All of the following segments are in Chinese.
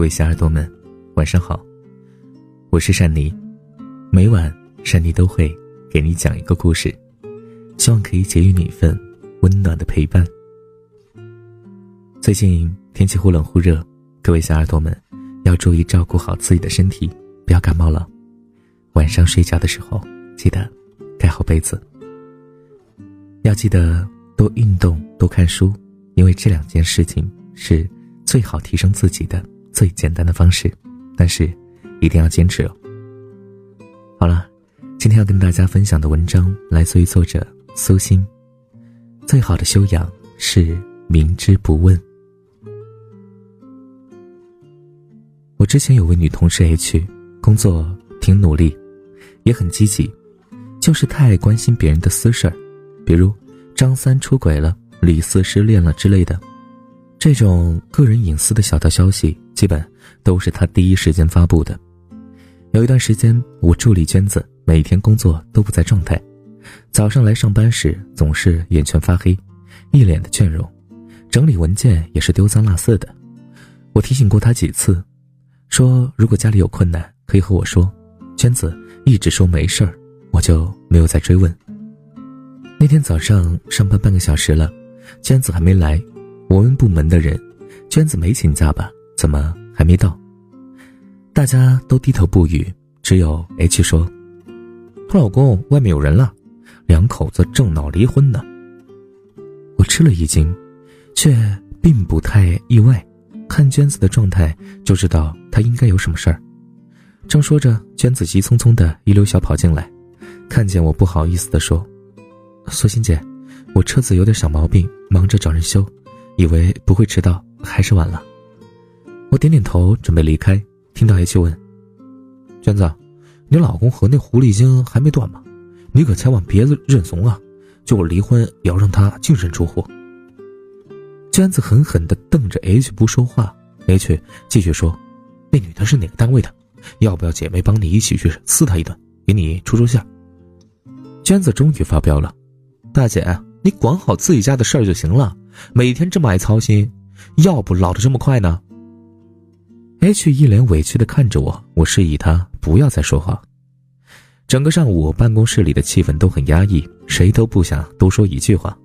各位小耳朵们，晚上好，我是珊妮。每晚珊妮都会给你讲一个故事，希望可以给予你一份温暖的陪伴。最近天气忽冷忽热，各位小耳朵们要注意照顾好自己的身体，不要感冒了。晚上睡觉的时候记得盖好被子，要记得多运动、多看书，因为这两件事情是最好提升自己的。最简单的方式，但是一定要坚持哦。好了，今天要跟大家分享的文章来自于作者苏欣。最好的修养是明知不问。我之前有位女同事 H，工作挺努力，也很积极，就是太关心别人的私事儿，比如张三出轨了、李四失恋了之类的。这种个人隐私的小道消息，基本都是他第一时间发布的。有一段时间，我助理娟子每天工作都不在状态，早上来上班时总是眼圈发黑，一脸的倦容，整理文件也是丢三落四的。我提醒过他几次，说如果家里有困难可以和我说。娟子一直说没事儿，我就没有再追问。那天早上上班半个小时了，娟子还没来。我们部门的人，娟子没请假吧？怎么还没到？大家都低头不语，只有 H 说：“她老公外面有人了，两口子正闹离婚呢。”我吃了一惊，却并不太意外。看娟子的状态就知道她应该有什么事儿。正说着，娟子急匆匆的一溜小跑进来，看见我不好意思的说：“苏欣姐，我车子有点小毛病，忙着找人修。”以为不会迟到，还是晚了。我点点头，准备离开，听到 H 问：“娟子，你老公和那狐狸精还没断吗？你可千万别认怂啊！就我离婚，也要让他净身出户。”娟子狠狠地瞪着 H 不说话。H 继续说：“那女的是哪个单位的？要不要姐妹帮你一起去撕她一顿，给你出出气？”娟子终于发飙了：“大姐，你管好自己家的事儿就行了。”每天这么爱操心，要不老的这么快呢？H 一脸委屈的看着我，我示意他不要再说话。整个上午，办公室里的气氛都很压抑，谁都不想多说一句话。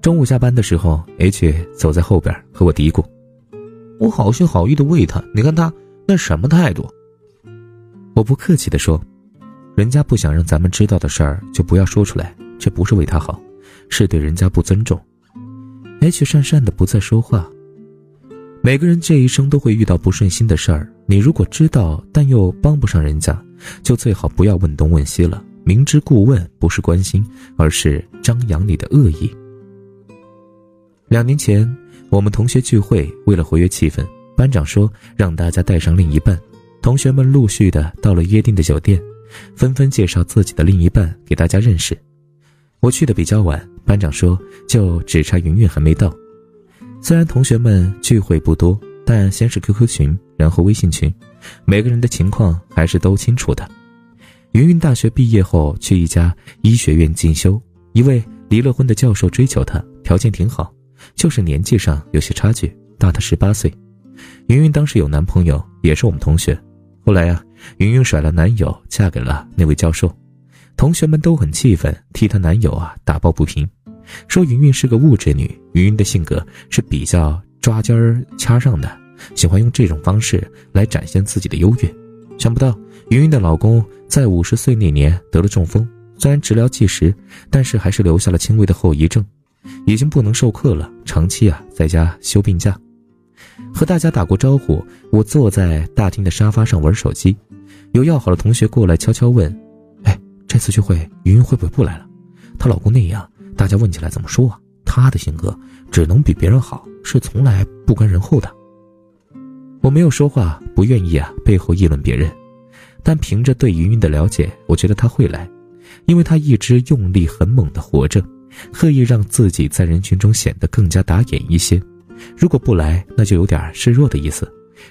中午下班的时候，H 走在后边和我嘀咕：“我好心好意的喂他，你看他那什么态度？”我不客气的说：“人家不想让咱们知道的事儿，就不要说出来，这不是为他好，是对人家不尊重。” H 讪讪的不再说话。每个人这一生都会遇到不顺心的事儿，你如果知道但又帮不上人家，就最好不要问东问西了。明知故问不是关心，而是张扬你的恶意。两年前，我们同学聚会，为了活跃气氛，班长说让大家带上另一半。同学们陆续的到了约定的酒店，纷纷介绍自己的另一半给大家认识。我去的比较晚。班长说：“就只差云云还没到。虽然同学们聚会不多，但先是 QQ 群，然后微信群，每个人的情况还是都清楚的。云云大学毕业后去一家医学院进修，一位离了婚的教授追求她，条件挺好，就是年纪上有些差距，大她十八岁。云云当时有男朋友，也是我们同学。后来呀，云云甩了男友，嫁给了那位教授。”同学们都很气愤，替她男友啊打抱不平，说云云是个物质女。云云的性格是比较抓尖儿掐上的，喜欢用这种方式来展现自己的优越。想不到云云的老公在五十岁那年得了中风，虽然治疗计时，但是还是留下了轻微的后遗症，已经不能授课了，长期啊在家休病假。和大家打过招呼，我坐在大厅的沙发上玩手机，有要好的同学过来悄悄问。这次聚会，云云会不会不来了？她老公那样，大家问起来怎么说啊？她的性格只能比别人好，是从来不甘人后的。我没有说话，不愿意啊，背后议论别人。但凭着对云云的了解，我觉得她会来，因为她一直用力很猛的活着，刻意让自己在人群中显得更加打眼一些。如果不来，那就有点示弱的意思，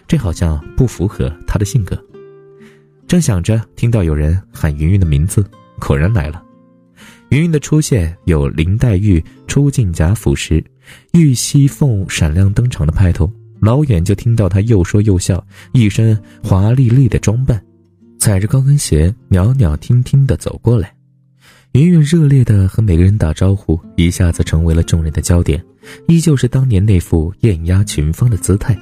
这好像不符合她的性格。正想着，听到有人喊云云的名字，果然来了。云云的出现有林黛玉出进贾府时玉溪凤闪亮登场的派头。老远就听到他又说又笑，一身华丽丽的装扮，踩着高跟鞋，袅袅婷婷的走过来。云云热烈的和每个人打招呼，一下子成为了众人的焦点，依旧是当年那副艳压群芳的姿态。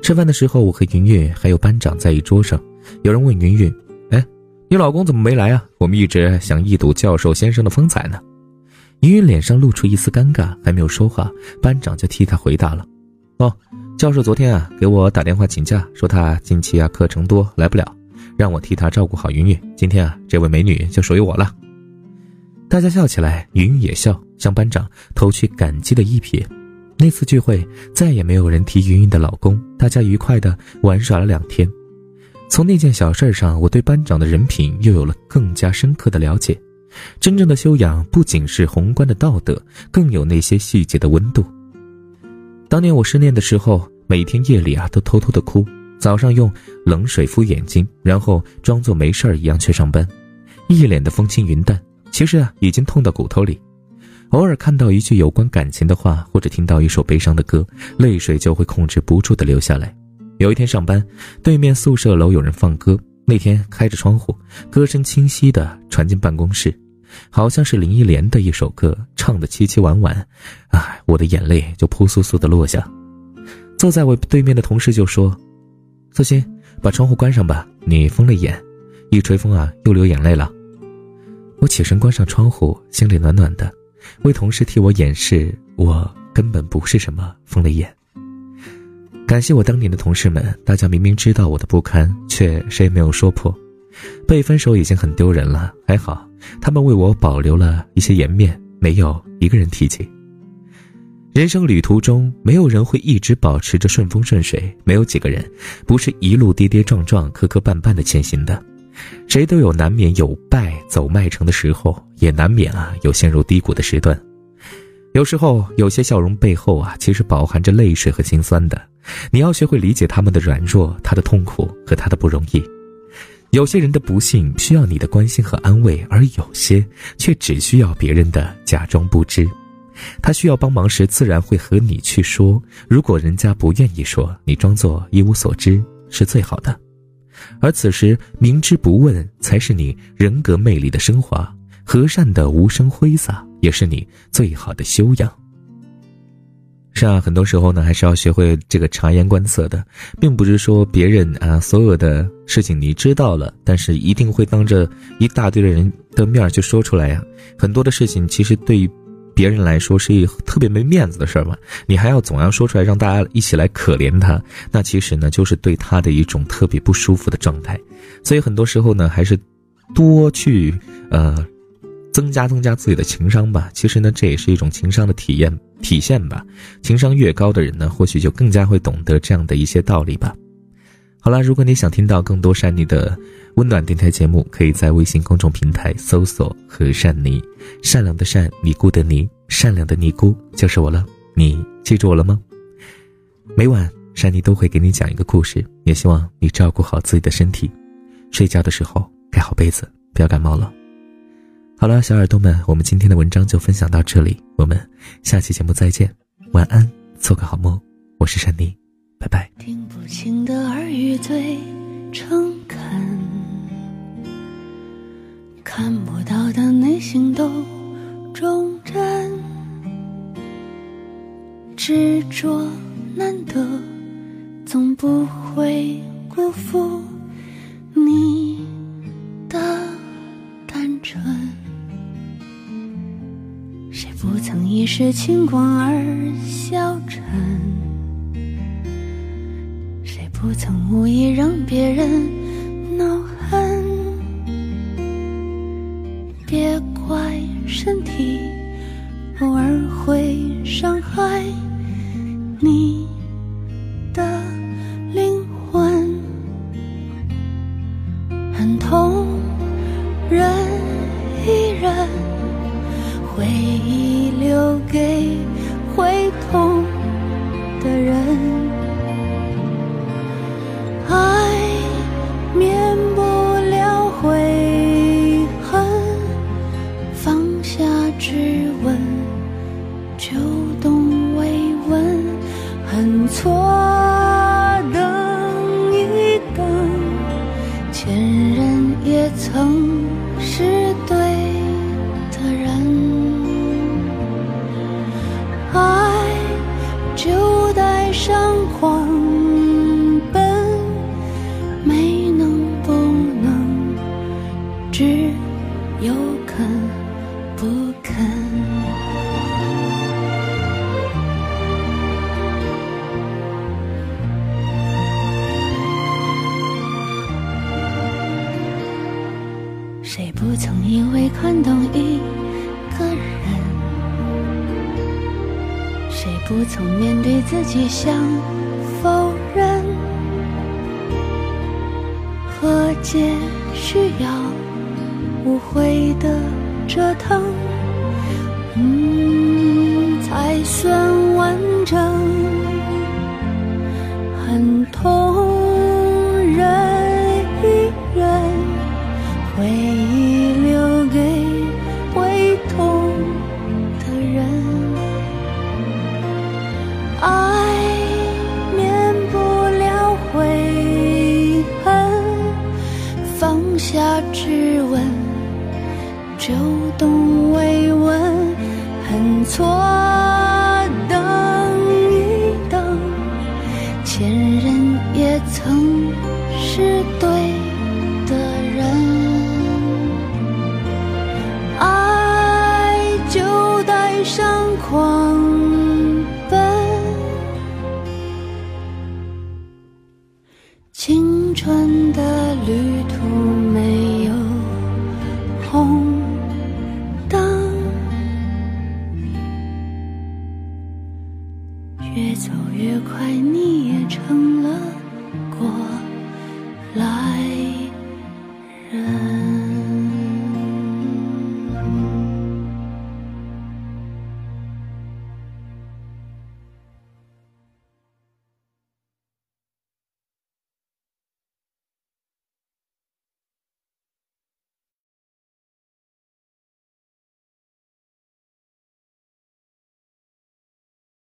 吃饭的时候，我和云云还有班长在一桌上，有人问云云：“哎，你老公怎么没来啊？我们一直想一睹教授先生的风采呢。”云云脸上露出一丝尴尬，还没有说话，班长就替他回答了。哦，教授昨天啊给我打电话请假，说他近期啊课程多来不了，让我替他照顾好云云。今天啊这位美女就属于我了。大家笑起来，云云也笑，向班长投去感激的一瞥。那次聚会再也没有人提云云的老公，大家愉快的玩耍了两天。从那件小事上，我对班长的人品又有了更加深刻的了解。真正的修养不仅是宏观的道德，更有那些细节的温度。当年我失恋的时候，每天夜里啊都偷偷的哭，早上用冷水敷眼睛，然后装作没事儿一样去上班，一脸的风轻云淡。其实啊，已经痛到骨头里。偶尔看到一句有关感情的话，或者听到一首悲伤的歌，泪水就会控制不住的流下来。有一天上班，对面宿舍楼有人放歌，那天开着窗户，歌声清晰的传进办公室，好像是林忆莲的一首歌，唱的凄凄婉婉。唉，我的眼泪就扑簌簌的落下。坐在我对面的同事就说：“苏欣，把窗户关上吧，你疯了眼，一吹风啊又流眼泪了。”我起身关上窗户，心里暖暖的。为同事替我掩饰，我根本不是什么疯了眼。感谢我当年的同事们，大家明明知道我的不堪，却谁也没有说破。被分手已经很丢人了，还好他们为我保留了一些颜面，没有一个人提起。人生旅途中，没有人会一直保持着顺风顺水，没有几个人不是一路跌跌撞撞、磕磕绊绊的前行的。谁都有难免有败走麦城的时候，也难免啊有陷入低谷的时段。有时候，有些笑容背后啊，其实饱含着泪水和心酸的。你要学会理解他们的软弱、他的痛苦和他的不容易。有些人的不幸需要你的关心和安慰，而有些却只需要别人的假装不知。他需要帮忙时，自然会和你去说；如果人家不愿意说，你装作一无所知是最好的。而此时明知不问，才是你人格魅力的升华。和善的无声挥洒，也是你最好的修养。是啊，很多时候呢，还是要学会这个察言观色的，并不是说别人啊所有的事情你知道了，但是一定会当着一大堆的人的面就说出来呀。很多的事情其实对于。别人来说是一特别没面子的事儿嘛，你还要总要说出来让大家一起来可怜他，那其实呢就是对他的一种特别不舒服的状态。所以很多时候呢，还是多去呃增加增加自己的情商吧。其实呢，这也是一种情商的体验体现吧。情商越高的人呢，或许就更加会懂得这样的一些道理吧。好了，如果你想听到更多善妮的。温暖电台节目，可以在微信公众平台搜索“和善妮”，善良的善，尼姑的尼，善良的尼姑就是我了。你记住我了吗？每晚善妮都会给你讲一个故事，也希望你照顾好自己的身体，睡觉的时候盖好被子，不要感冒了。好了，小耳朵们，我们今天的文章就分享到这里，我们下期节目再见，晚安，做个好梦，我是珊妮，拜拜。听不清的耳语最诚恳。看不到的内心都忠贞，执着难得，总不会辜负是清光而消沉？谁不曾无意让别人恼恨？别怪身体偶尔会伤害你人人也曾是对不曾因为看懂一个人谁不曾面对自己想否认？和解需要无悔的折腾。嗯才算完整。很痛。错。